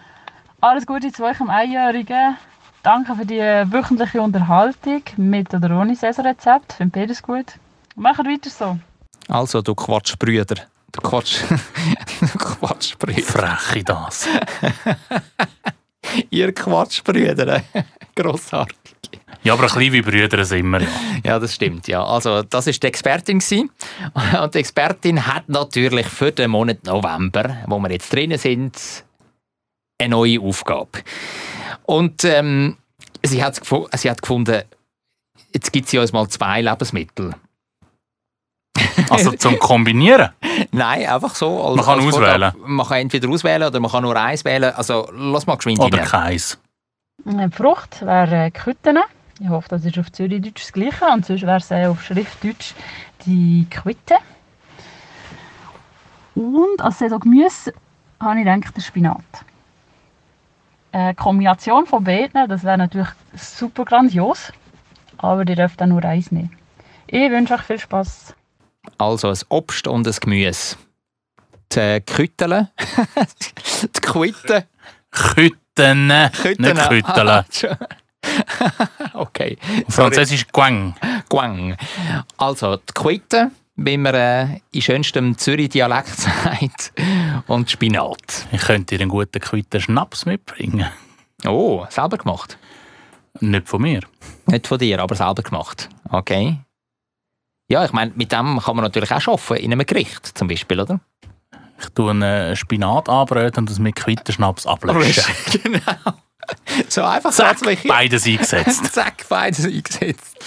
Alles Gute zu euch am Einjährigen. Danke für die wöchentliche Unterhaltung mit oder ohne Saisonrezept. Finde beides gut. Macht weiter so. Also, du Quatschbrüder. Du Quatsch. (laughs) du Quatschbrüder. Freche das. (laughs) Ihr Quatschbrüder. (laughs) Grossartig. Ja, aber ein bisschen wie Brüder sind wir ja. (laughs) Ja, das stimmt. Ja. Also, das war die Expertin. gewesen. Und die Expertin hat natürlich für den Monat November, wo wir jetzt drinnen sind, eine neue Aufgabe. Und ähm, sie, hat sie hat gefunden, jetzt gibt es ja uns mal zwei Lebensmittel. Also zum Kombinieren. (laughs) Nein, einfach so. Als, Man kann auswählen. Vorgabe. Man kann entweder auswählen oder man kann nur eins wählen. Also, lass mal geschwind Oder keins. Eine Frucht wäre äh, Quitten. Ich hoffe, das ist auf Zürichdeutsch das Gleiche. Und sonst wäre es äh, auf Schriftdeutsch die Quitte. Und als Saison Gemüse habe ich gedacht, der Spinat. Eine Kombination von beiden, das wäre natürlich super grandios. Aber ihr dürft auch nur eins nehmen. Ich wünsche euch viel Spaß. Also ein Obst und ein Gemüse. Die Kütteln. (laughs) die Quitten. Kütten, nicht Kütteln. (laughs) (laughs) okay. Auf Französisch Guang. Guang. Also die Quitten, wie man äh, in schönstem Zürich-Dialekt (laughs) sagt. Und Spinat. Ich könnte dir einen guten Quitten Schnaps mitbringen. Oh, selber gemacht? Nicht von mir. Nicht von dir, aber selber gemacht. Okay. Ja, ich meine, mit dem kann man natürlich auch arbeiten, in einem Gericht zum Beispiel, oder? Ich tue einen Spinat anbröten und das mit Quittenschnaps ablöschen. (laughs) genau. (laughs) So einfach Zack, beides eingesetzt. (laughs) Zack, beides eingesetzt.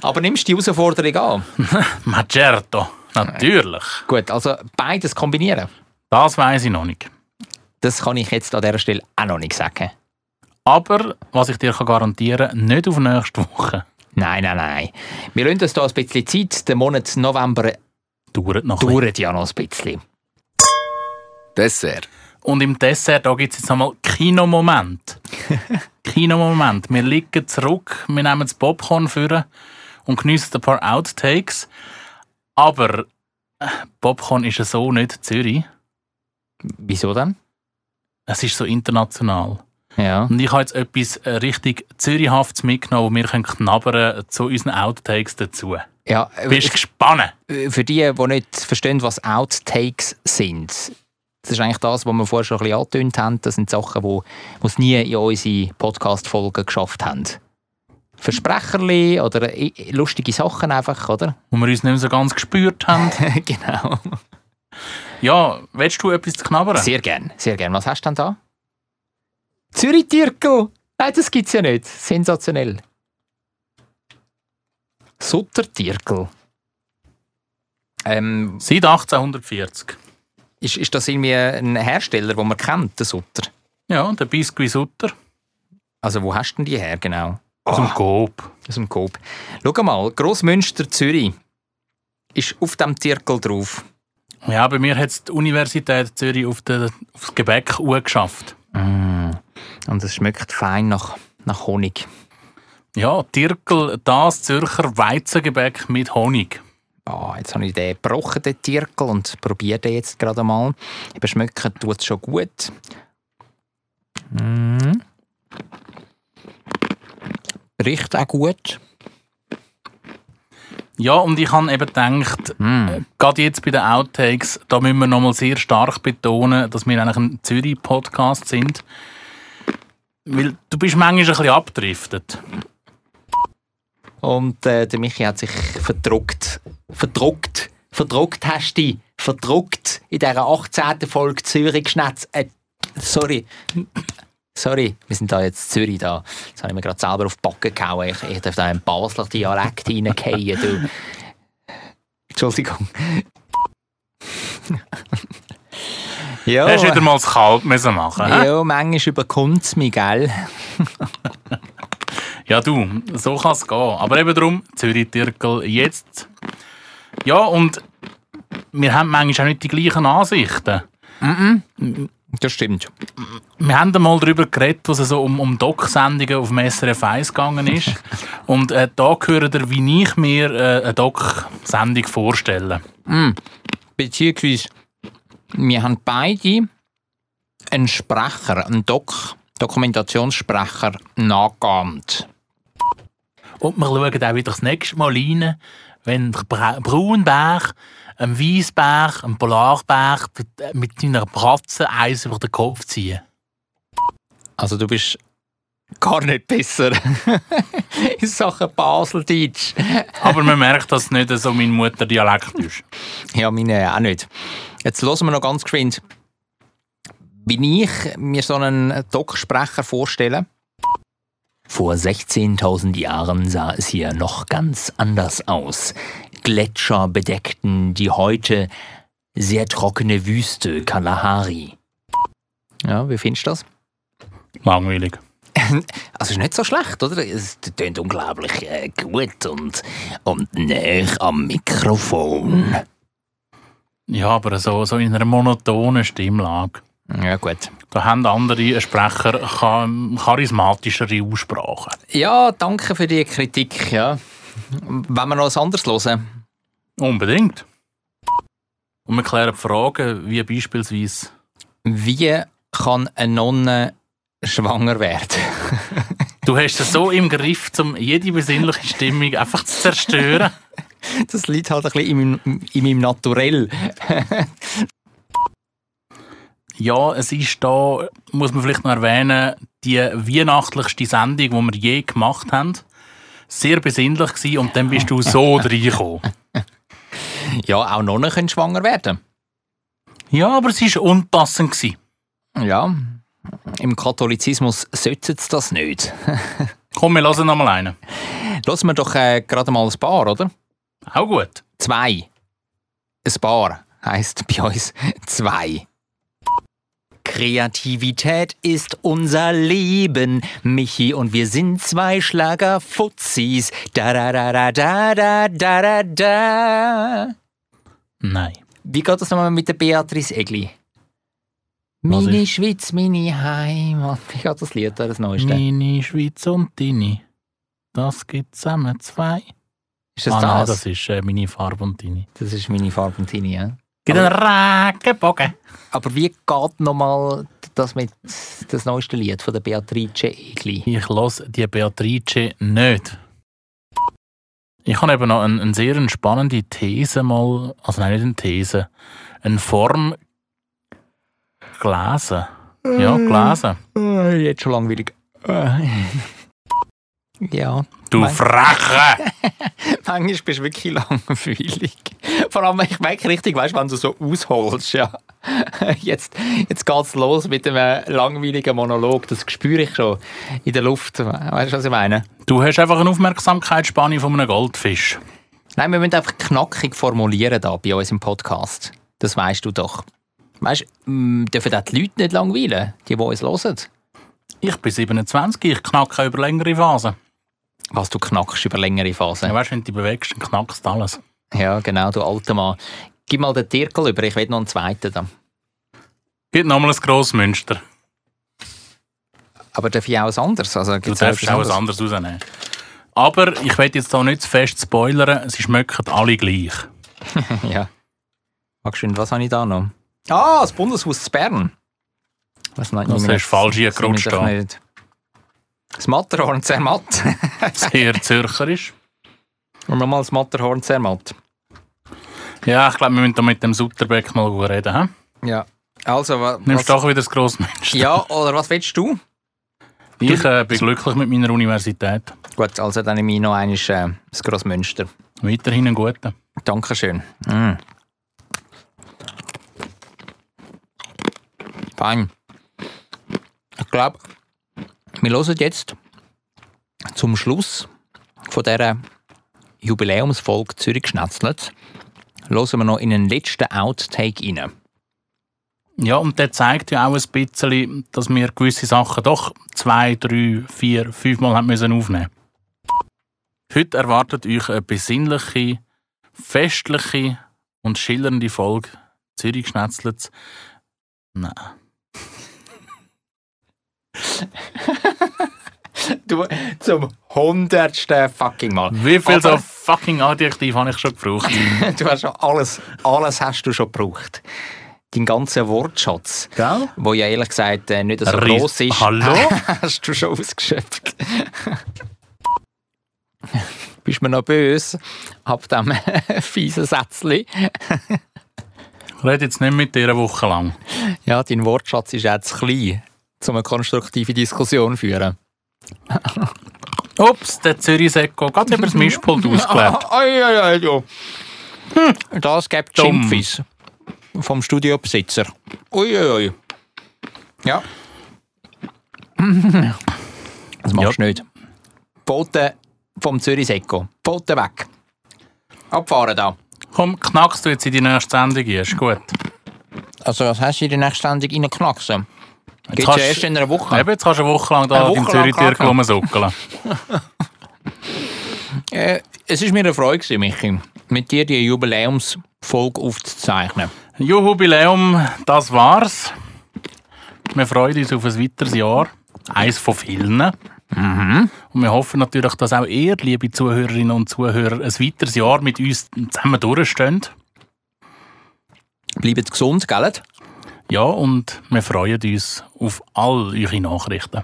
Aber nimmst du die Herausforderung an? (laughs) Ma certo, natürlich. Gut, also beides kombinieren. Das weiß ich noch nicht. Das kann ich jetzt an dieser Stelle auch noch nicht sagen. Aber, was ich dir kann garantieren kann, nicht auf nächste Woche. Nein, nein, nein. Wir lassen uns da ein bisschen Zeit. Der Monat November dauert noch dauert ja noch ein bisschen. Dessert. Und im Dessert, da gibt es jetzt einmal Kinomoment. (laughs) Kinomoment. Wir liegen zurück, wir nehmen das Popcorn für und geniessen ein paar Outtakes. Aber äh, Popcorn ist ja so nicht Zürich. Wieso denn? Es ist so international. Ja. Und ich habe jetzt etwas äh, richtig Zürichhaftes mitgenommen, wo wir können knabbern zu unseren Outtakes dazu. Ja, äh, Bist du gespannt? Für die, die nicht verstehen, was Outtakes sind, das ist eigentlich das, was wir vorher schon ein bisschen angetönt haben. Das sind Sachen, die es nie in unsere Podcast-Folgen geschafft haben. Versprecherli oder lustige Sachen einfach, oder? Wo wir uns nicht mehr so ganz gespürt haben. (laughs) genau. Ja, willst du etwas zu knabbern? Sehr gern, sehr gern. Was hast du denn da? Zürich-Tirkel! Nein, das gibt es ja nicht. Sensationell. Sutter-Tirkel. Ähm, Seit 1840. ist, ist das irgendwie ein Hersteller, den man kennt, der Sutter? Ja, der Biscuit Sutter. Also wo hast du denn die her genau? Aus dem Coop. Aus dem Coop. Schau mal, Grossmünster Zürich ist auf dem Tirkel drauf. Ja, bei mir hat es die Universität Zürich auf, den, auf das Gebäck geschafft. Mm. Und es schmeckt fein nach, nach Honig. Ja, Tirkel, das Zürcher Weizengebäck mit Honig. Ah, jetzt habe ich den gebrochen, den Tirkel, und probiere den jetzt gerade mal. Eben schmecken tut es schon gut. Mm. Riecht auch gut. Ja, und ich habe eben gedacht, äh, gerade jetzt bei den Outtakes, da müssen wir nochmal sehr stark betonen, dass wir eigentlich ein Zürich-Podcast sind. Weil du bist manchmal ein bisschen abgedriftet. Und äh, der Michi hat sich verdruckt. Verdruckt. Verdruckt hast du dich. Verdruckt in dieser 18. Folge Zürich Schnetz. Äh, sorry. Sorry, wir sind da jetzt in Zürich da. Jetzt habe ich mir gerade selber auf die Backen gehauen. Ich, ich darf da einen Basler Dialekt reingehen, du. Entschuldigung. (laughs) ja. Hast du wieder mal das Kalb müssen machen? Ja, manchmal überkommt es mich, gell? (laughs) Ja, du, so kann es gehen. Aber eben darum, Zürich-Tirkel jetzt. Ja, und wir haben manchmal auch nicht die gleichen Ansichten. Das stimmt. Wir haben einmal darüber geredet, was es so um, um Doc-Sendungen auf dem SRF 1 gegangen ist. (laughs) und äh, da gehört ihr, wie ich mir äh, eine Doc-Sendung vorstelle. Mm. Beziehungsweise, wir haben beide einen Sprecher, einen Doc, Dokumentationssprecher nachgeahmt. Und wir schauen auch wieder das nächste Mal rein, wenn der Bra Braunberg, ein Weissberg, ein Polarberg mit- seiner Bratze eins über den Kopf ziehen. Also du bist gar nicht besser (laughs) in Sachen Baseldeutsch. Aber man merkt, dass es nicht so mein Mutterdialekt ist. Ja, meine auch nicht. Jetzt hören wir noch ganz geschwind, wie ich mir so einen Doc-Sprecher vorstelle. Vor 16.000 Jahren sah es hier noch ganz anders aus. Gletscher bedeckten die heute sehr trockene Wüste Kalahari. Ja, wie findest du das? Langweilig. (laughs) Also ist nicht so schlecht, oder? Es tönt unglaublich äh, gut und, und näher am Mikrofon. Ja, aber so, so in einer monotonen Stimmlage. Ja, gut. Da haben andere Sprecher cha- charismatischere Aussprachen. Ja, danke für die Kritik, ja. Wenn wir noch was anderes hören? Unbedingt. Und wir klären Fragen wie beispielsweise Wie kann eine Nonne schwanger werden? (laughs) Du hast es so im Griff, um jede besinnliche Stimmung einfach zu zerstören. Das liegt halt ein bisschen in meinem, in meinem Naturell. Ja, es ist da, muss man vielleicht noch erwähnen, die weihnachtlichste Sendung, die wir je gemacht haben. Sehr besinnlich gewesen und dann bist du so (laughs) reingekommen. ja, auch Nonnen können schwanger werden. Ja, aber es war unpassend. Gewesen. Ja, im Katholizismus sollte es das nicht. (laughs) Komm, wir lassen noch mal einen. Lassen wir doch äh, gerade mal ein Paar, oder? Auch gut. Zwei. Ein Paar heisst bei uns (laughs) zwei. Kreativität ist unser Leben. Michi und wir sind zwei Schlagerfuzis. Da da da da da da da da da. Nein. Wie geht das nochmal mit der Beatrice Egli? Was Meine ist? Schweiz, meine Heimat. Wie geht das Lied, da, das neueste? Meine Schweiz und deine. Das gibt zusammen zwei. Ist das ah, Nein, das? das ist äh, meine Farbe und deine. Das ist meine Farbe und deine, ja. Gibt einen Regenbogen. Aber wie geht nochmal das mit das neueste Lied von der Beatrice Egli? Ich los die Beatrice nicht. Ich habe eben noch eine, eine sehr spannende These mal, also nein, nicht eine These, eine Form gelesen. Ja, gelesen. Äh, Jetzt schon langweilig. (laughs) Äh. Ja. Du Mein- Freche! (laughs) Manchmal bist du wirklich langweilig. Vor allem, ich merke richtig, weißt, wenn du so ausholst, ja. Jetzt, jetzt geht es los mit einem langweiligen Monolog. Das spüre ich schon in der Luft. Weißt du, was ich meine? Du hast einfach eine Aufmerksamkeitsspanne von einem Goldfisch. Nein, wir müssen einfach knackig formulieren da bei uns im Podcast. Das weißt du doch. Weißt du, dürfen auch die Leute nicht langweilen, die, die uns hören? Ich bin 27, ich knacke über längere Phasen. Was du knackst über längere Phasen. Ja, weißt du, wenn du dich bewegst, dann knackst alles. Ja, genau, du alter Mann. Gib mal den Tirkel über, ich will noch einen zweiten. Da. Gibt nochmal ein Grossmünster. Aber darf ich auch was anderes? Also, Du darfst auch was anderes rausnehmen. Aber ich will jetzt hier nicht zu fest spoilern, sie schmecken alle gleich. (laughs) ja. Magst du, was habe ich da noch? Ah, das Bundeshaus zu Bern. Was Das hast du falsch hier gerutscht nehme ich da. doch nicht. Das Matterhorn Zermatt. (laughs) Sehr zürcherisch. Und nochmal das Matterhorn Zermatt. Ja, ich glaube, wir müssen da mit dem Sutterbeck mal gut reden. He? Ja. Also, wa, Nimmst du was, doch wieder das Grossmünster? Ja, oder was willst du? Ich äh, bin glücklich mit meiner Universität. Gut, also dann nehme ich noch einmal äh, das Grossmünster. Weiterhin einen guten. Dankeschön. Mm. Fein. Ich glaube, wir hören jetzt zum Schluss von dieser Jubiläumsfolge Zürich schnetzelt, hören wir noch in einen letzten Outtake rein. Ja, und der zeigt ja auch ein bisschen, dass wir gewisse Sachen doch zwei, drei, vier, fünfmal haben müssen aufnehmen Heute erwartet euch eine besinnliche, festliche und schillernde Folge Zürich Schnetzlitz. Nein. Du, zum hundertsten fucking Mal. Wie viel Aber- so fucking Adjektiv habe ich schon gebraucht? (laughs) du hast schon alles, alles hast du schon gebraucht. Dein ganzer Wortschatz, Gell? wo ja ehrlich gesagt äh, nicht so Ries- groß ist, Hallo? (laughs) hast du schon ausgeschöpft. (laughs) Bist mir noch böse ab dem fiesen Sätzchen. Ich rede jetzt nicht mit dir eine Woche lang. Ja, dein Wortschatz ist jetzt klein, um eine konstruktive Diskussion führen. (laughs) Ups, der Zürich-Sekko geht über das Mischpult (laughs) ja. Hm, Das gibt. Schimpfis vom Studiobesitzer. Ui, ui, ui. Ja. (laughs) Das machst du nicht. Pfoten vom Zürich-Sekko. Pfoten weg. Abfahren da. Komm, knackst du jetzt in die nächste Sendung ist gut. Also, was hast du in der nächsten Sendung reinknacksen? Geht's ja erst in einer Woche. Eben, jetzt kannst du eine Woche lang da Woche Zürich-Türkel knacken. rumsuckeln. (laughs) Äh, es war mir eine Freude, gewesen, Michi, mit dir die Jubiläumsfolge aufzuzeichnen. Jubiläum, das war's. Wir freuen uns auf ein weiteres Jahr. Eins von vielen. Mhm. Und wir hoffen natürlich, dass auch ihr, liebe Zuhörerinnen und Zuhörer, ein weiteres Jahr mit uns zusammen durchstehen. Bleibt gesund, gell? Ja, und wir freuen uns auf all eure Nachrichten.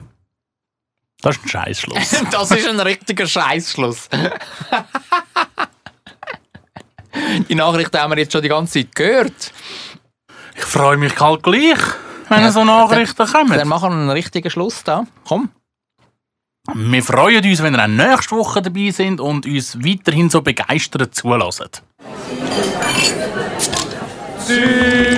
Das ist ein Scheißschluss. (laughs) Das ist ein richtiger Scheißschluss. (laughs) die Nachrichten haben wir jetzt schon die ganze Zeit gehört. Ich freue mich halt gleich, wenn so Nachrichten kommen. Dann machen wir einen richtigen Schluss da. Komm. Wir freuen uns, wenn ihr auch nächste Woche dabei sind und uns weiterhin so begeistert zulässt. Zürich ist